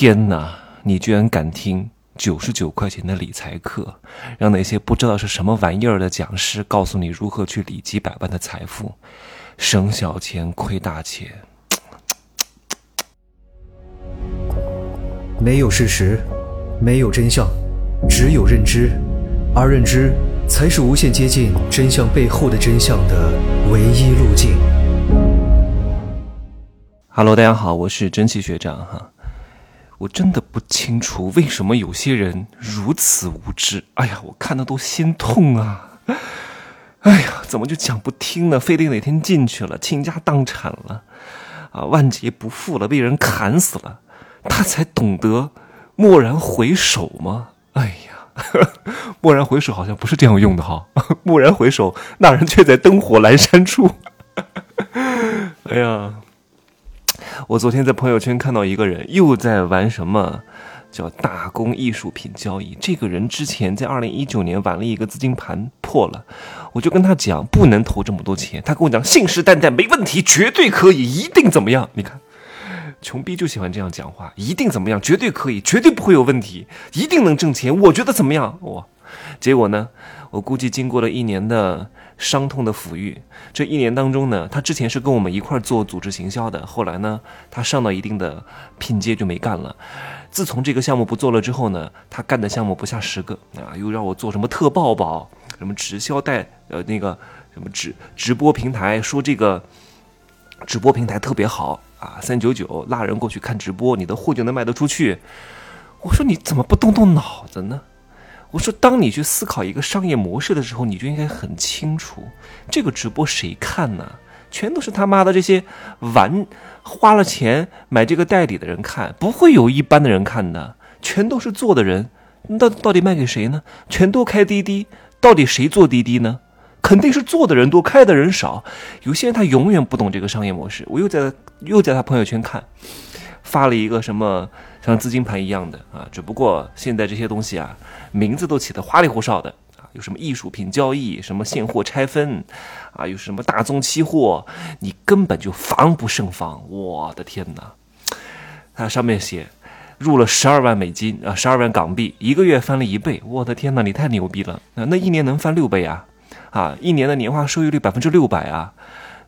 天哪！你居然敢听九十九块钱的理财课，让那些不知道是什么玩意儿的讲师告诉你如何去理几百万的财富，省小钱亏大钱。没有事实，没有真相，只有认知，而认知才是无限接近真相背后的真相的唯一路径。Hello，大家好，我是蒸汽学长哈。我真的不清楚为什么有些人如此无知。哎呀，我看的都心痛啊！哎呀，怎么就讲不听呢？非得哪天进去了，倾家荡产了，啊，万劫不复了，被人砍死了，他才懂得蓦然回首吗？哎呀，蓦然回首好像不是这样用的哈。蓦然回首，那人却在灯火阑珊处。哎呀。我昨天在朋友圈看到一个人又在玩什么，叫大工艺术品交易。这个人之前在二零一九年玩了一个资金盘破了，我就跟他讲不能投这么多钱。他跟我讲信誓旦旦没问题，绝对可以，一定怎么样？你看，穷逼就喜欢这样讲话，一定怎么样，绝对可以，绝对不会有问题，一定能挣钱。我觉得怎么样？哇，结果呢？我估计经过了一年的伤痛的抚育，这一年当中呢，他之前是跟我们一块做组织行销的，后来呢，他上到一定的拼接就没干了。自从这个项目不做了之后呢，他干的项目不下十个啊，又让我做什么特报宝，什么直销带呃那个什么直直播平台，说这个直播平台特别好啊，三九九拉人过去看直播，你的货就能卖得出去。我说你怎么不动动脑子呢？我说，当你去思考一个商业模式的时候，你就应该很清楚，这个直播谁看呢？全都是他妈的这些玩花了钱买这个代理的人看，不会有一般的人看的，全都是做的人。那到底卖给谁呢？全都开滴滴，到底谁做滴滴呢？肯定是做的人多，开的人少。有些人他永远不懂这个商业模式。我又在又在他朋友圈看，发了一个什么？像资金盘一样的啊，只不过现在这些东西啊，名字都起得花里胡哨的啊，有什么艺术品交易，什么现货拆分，啊，有什么大宗期货，你根本就防不胜防。我的天哪！它上面写入了十二万美金啊，十二万港币，一个月翻了一倍。我的天哪，你太牛逼了！那那一年能翻六倍啊？啊，一年的年化收益率百分之六百啊！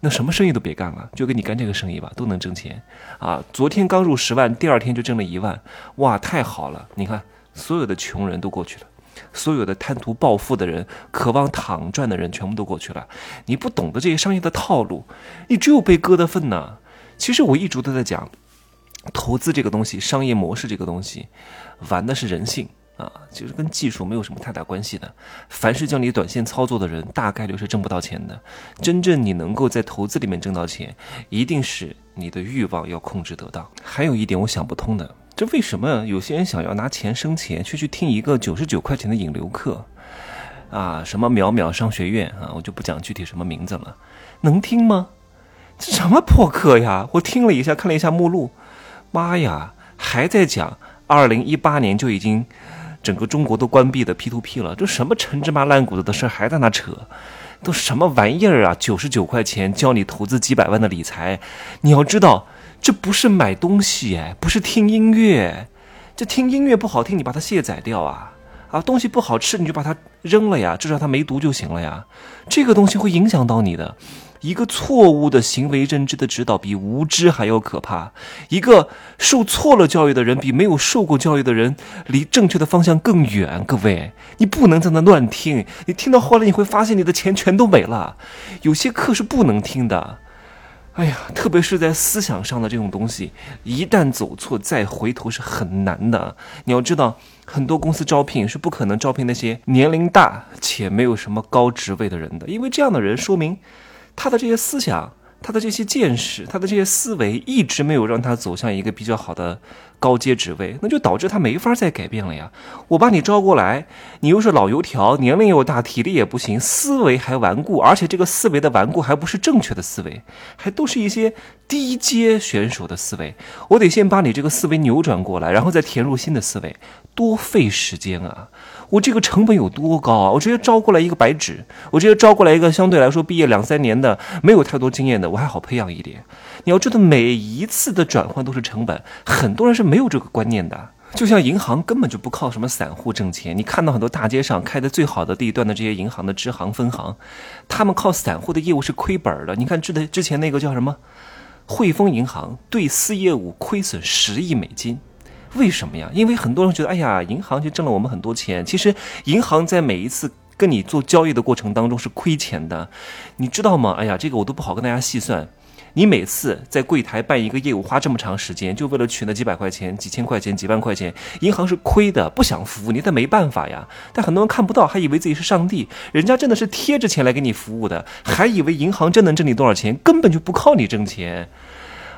那什么生意都别干了，就跟你干这个生意吧，都能挣钱啊！昨天刚入十万，第二天就挣了一万，哇，太好了！你看，所有的穷人都过去了，所有的贪图暴富的人、渴望躺赚的人，全部都过去了。你不懂得这些商业的套路，你只有被割的份呐！其实我一直都在讲，投资这个东西，商业模式这个东西，玩的是人性。啊，就是跟技术没有什么太大关系的。凡是叫你短线操作的人，大概率是挣不到钱的。真正你能够在投资里面挣到钱，一定是你的欲望要控制得当。还有一点我想不通的，这为什么有些人想要拿钱生钱，却去听一个九十九块钱的引流课？啊，什么淼淼商学院啊，我就不讲具体什么名字了，能听吗？这什么破课呀！我听了一下，看了一下目录，妈呀，还在讲二零一八年就已经。整个中国都关闭的 P to P 了，这什么陈芝麻烂谷子的事还在那扯，都什么玩意儿啊？九十九块钱教你投资几百万的理财，你要知道，这不是买东西哎，不是听音乐，这听音乐不好听，你把它卸载掉啊啊！东西不好吃，你就把它扔了呀，至少它没毒就行了呀。这个东西会影响到你的。一个错误的行为认知的指导比无知还要可怕。一个受错了教育的人比没有受过教育的人离正确的方向更远。各位，你不能在那乱听，你听到后来你会发现你的钱全都没了。有些课是不能听的。哎呀，特别是在思想上的这种东西，一旦走错再回头是很难的。你要知道，很多公司招聘是不可能招聘那些年龄大且没有什么高职位的人的，因为这样的人说明。他的这些思想，他的这些见识，他的这些思维，一直没有让他走向一个比较好的高阶职位，那就导致他没法再改变了呀。我把你招过来，你又是老油条，年龄又大，体力也不行，思维还顽固，而且这个思维的顽固还不是正确的思维，还都是一些低阶选手的思维。我得先把你这个思维扭转过来，然后再填入新的思维，多费时间啊！我这个成本有多高啊？我直接招过来一个白纸，我直接招过来一个相对来说毕业两三年的，没有太多经验的，我还好培养一点。你要知道，每一次的转换都是成本，很多人是没有这个观念的。就像银行根本就不靠什么散户挣钱，你看到很多大街上开的最好的地段的这些银行的支行分行，他们靠散户的业务是亏本的。你看，之的之前那个叫什么汇丰银行对私业务亏损十亿美金，为什么呀？因为很多人觉得，哎呀，银行就挣了我们很多钱。其实银行在每一次跟你做交易的过程当中是亏钱的，你知道吗？哎呀，这个我都不好跟大家细算。你每次在柜台办一个业务花这么长时间，就为了取那几百块钱、几千块钱、几万块钱，银行是亏的，不想服务你，但没办法呀。但很多人看不到，还以为自己是上帝，人家真的是贴着钱来给你服务的，还以为银行真能挣你多少钱，根本就不靠你挣钱。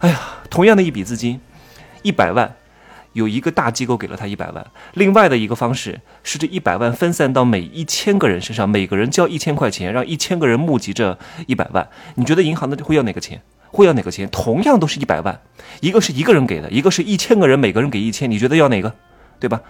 哎呀，同样的一笔资金，一百万，有一个大机构给了他一百万，另外的一个方式是这一百万分散到每一千个人身上，每个人交一千块钱，让一千个人募集这一百万。你觉得银行的会要哪个钱？会要哪个钱？同样都是一百万，一个是一个人给的，一个是一千个人，每个人给一千，你觉得要哪个？对吧？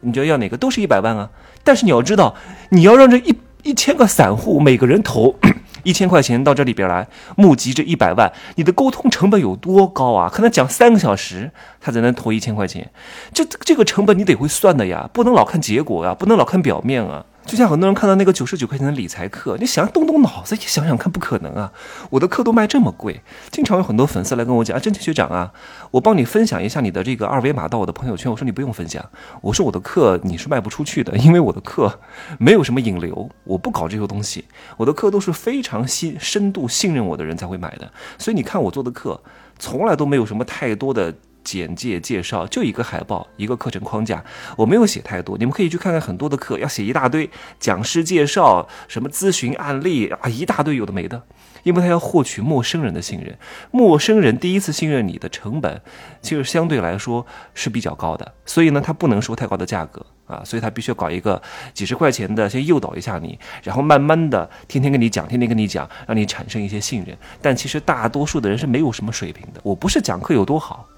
你觉得要哪个？都是一百万啊！但是你要知道，你要让这一一千个散户每个人投一千块钱到这里边来募集这一百万，你的沟通成本有多高啊？可能讲三个小时，他才能投一千块钱，这这个成本你得会算的呀，不能老看结果呀，不能老看表面啊。就像很多人看到那个九十九块钱的理财课，你想动动脑子，也想想看，不可能啊！我的课都卖这么贵，经常有很多粉丝来跟我讲啊，真奇学长啊，我帮你分享一下你的这个二维码到我的朋友圈。我说你不用分享，我说我的课你是卖不出去的，因为我的课没有什么引流，我不搞这些东西，我的课都是非常信深度信任我的人才会买的。所以你看我做的课，从来都没有什么太多的。简介介绍就一个海报，一个课程框架，我没有写太多，你们可以去看看很多的课，要写一大堆讲师介绍，什么咨询案例啊，一大堆有的没的，因为他要获取陌生人的信任，陌生人第一次信任你的成本，其实相对来说是比较高的，所以呢，他不能收太高的价格啊，所以他必须要搞一个几十块钱的，先诱导一下你，然后慢慢的天天跟你讲，天天跟你讲，让你产生一些信任，但其实大多数的人是没有什么水平的，我不是讲课有多好。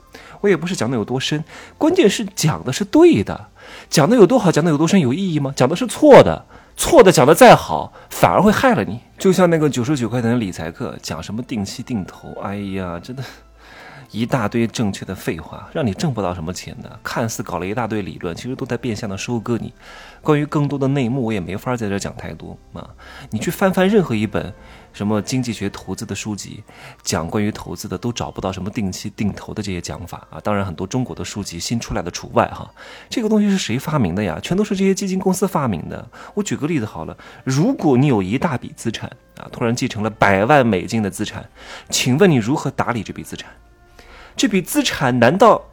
我也不是讲的有多深，关键是讲的是对的，讲的有多好，讲的有多深有意义吗？讲的是错的，错的讲的再好，反而会害了你。就像那个九十九块钱的理财课，讲什么定期定投，哎呀，真的，一大堆正确的废话，让你挣不到什么钱的。看似搞了一大堆理论，其实都在变相的收割你。关于更多的内幕，我也没法在这讲太多啊。你去翻翻任何一本。什么经济学投资的书籍，讲关于投资的都找不到什么定期定投的这些讲法啊！当然，很多中国的书籍新出来的除外哈。这个东西是谁发明的呀？全都是这些基金公司发明的。我举个例子好了，如果你有一大笔资产啊，突然继承了百万美金的资产，请问你如何打理这笔资产？这笔资产难道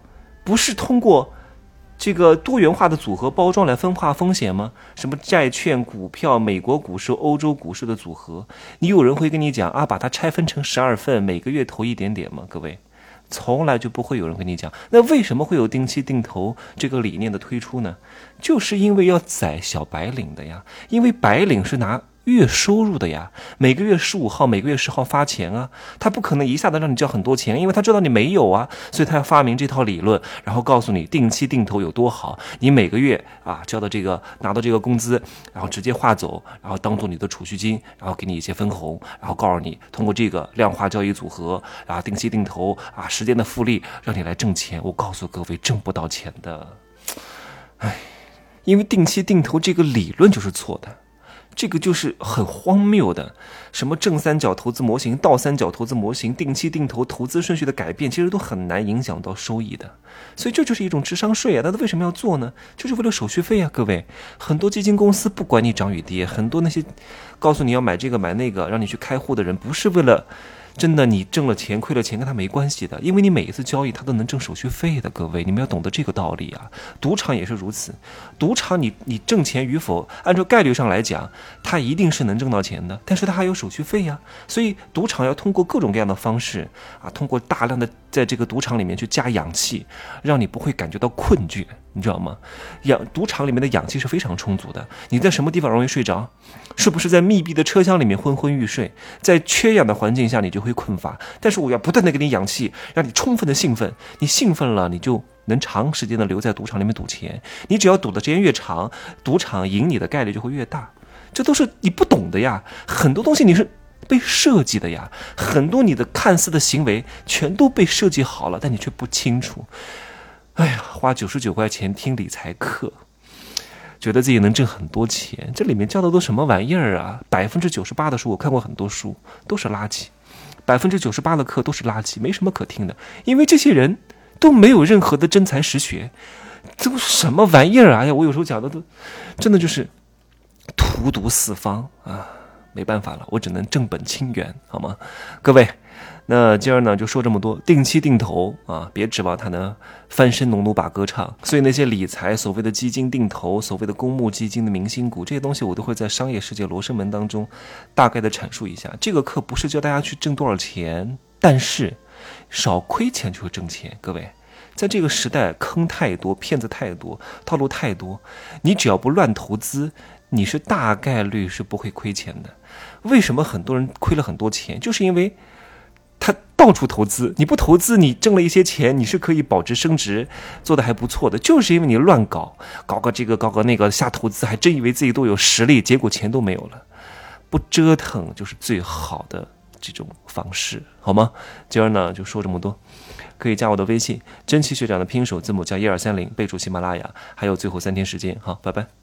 不是通过？这个多元化的组合包装来分化风险吗？什么债券、股票、美国股市、欧洲股市的组合？你有人会跟你讲啊，把它拆分成十二份，每个月投一点点吗？各位，从来就不会有人跟你讲。那为什么会有定期定投这个理念的推出呢？就是因为要宰小白领的呀，因为白领是拿。月收入的呀，每个月十五号、每个月十号发钱啊，他不可能一下子让你交很多钱，因为他知道你没有啊，所以他要发明这套理论，然后告诉你定期定投有多好，你每个月啊交的这个拿到这个工资，然后直接划走，然后当做你的储蓄金，然后给你一些分红，然后告诉你通过这个量化交易组合啊，定期定投啊，时间的复利让你来挣钱。我告诉各位，挣不到钱的，唉，因为定期定投这个理论就是错的。这个就是很荒谬的，什么正三角投资模型、倒三角投资模型、定期定投投资顺序的改变，其实都很难影响到收益的。所以这就是一种智商税啊！那他为什么要做呢？就是为了手续费啊！各位，很多基金公司不管你涨与跌，很多那些告诉你要买这个买那个，让你去开户的人，不是为了。真的，你挣了钱亏了钱跟他没关系的，因为你每一次交易他都能挣手续费的。各位，你们要懂得这个道理啊！赌场也是如此，赌场你你挣钱与否，按照概率上来讲，他一定是能挣到钱的，但是他还有手续费呀。所以赌场要通过各种各样的方式啊，通过大量的在这个赌场里面去加氧气，让你不会感觉到困倦。你知道吗？氧赌场里面的氧气是非常充足的。你在什么地方容易睡着？是不是在密闭的车厢里面昏昏欲睡？在缺氧的环境下，你就会困乏。但是我要不断的给你氧气，让你充分的兴奋。你兴奋了，你就能长时间的留在赌场里面赌钱。你只要赌的时间越长，赌场赢你的概率就会越大。这都是你不懂的呀，很多东西你是被设计的呀，很多你的看似的行为全都被设计好了，但你却不清楚。哎呀，花九十九块钱听理财课，觉得自己能挣很多钱，这里面教的都什么玩意儿啊？百分之九十八的书我看过很多书，都是垃圾。百分之九十八的课都是垃圾，没什么可听的，因为这些人都没有任何的真才实学，都什么玩意儿啊！呀，我有时候讲的都真的就是荼毒四方啊！没办法了，我只能正本清源，好吗？各位。那今儿呢就说这么多，定期定投啊，别指望它能翻身农奴把歌唱。所以那些理财所谓的基金定投、所谓的公募基金的明星股这些东西，我都会在商业世界罗生门当中大概的阐述一下。这个课不是教大家去挣多少钱，但是少亏钱就会挣钱。各位，在这个时代坑太多，骗子太多，套路太多，你只要不乱投资，你是大概率是不会亏钱的。为什么很多人亏了很多钱？就是因为。他到处投资，你不投资，你挣了一些钱，你是可以保值升值，做的还不错的。就是因为你乱搞，搞个这个，搞个那个，瞎投资，还真以为自己都有实力，结果钱都没有了。不折腾就是最好的这种方式，好吗？今儿呢就说这么多，可以加我的微信，真奇学长的拼手字母加一二三零，备注喜马拉雅，还有最后三天时间，好，拜拜。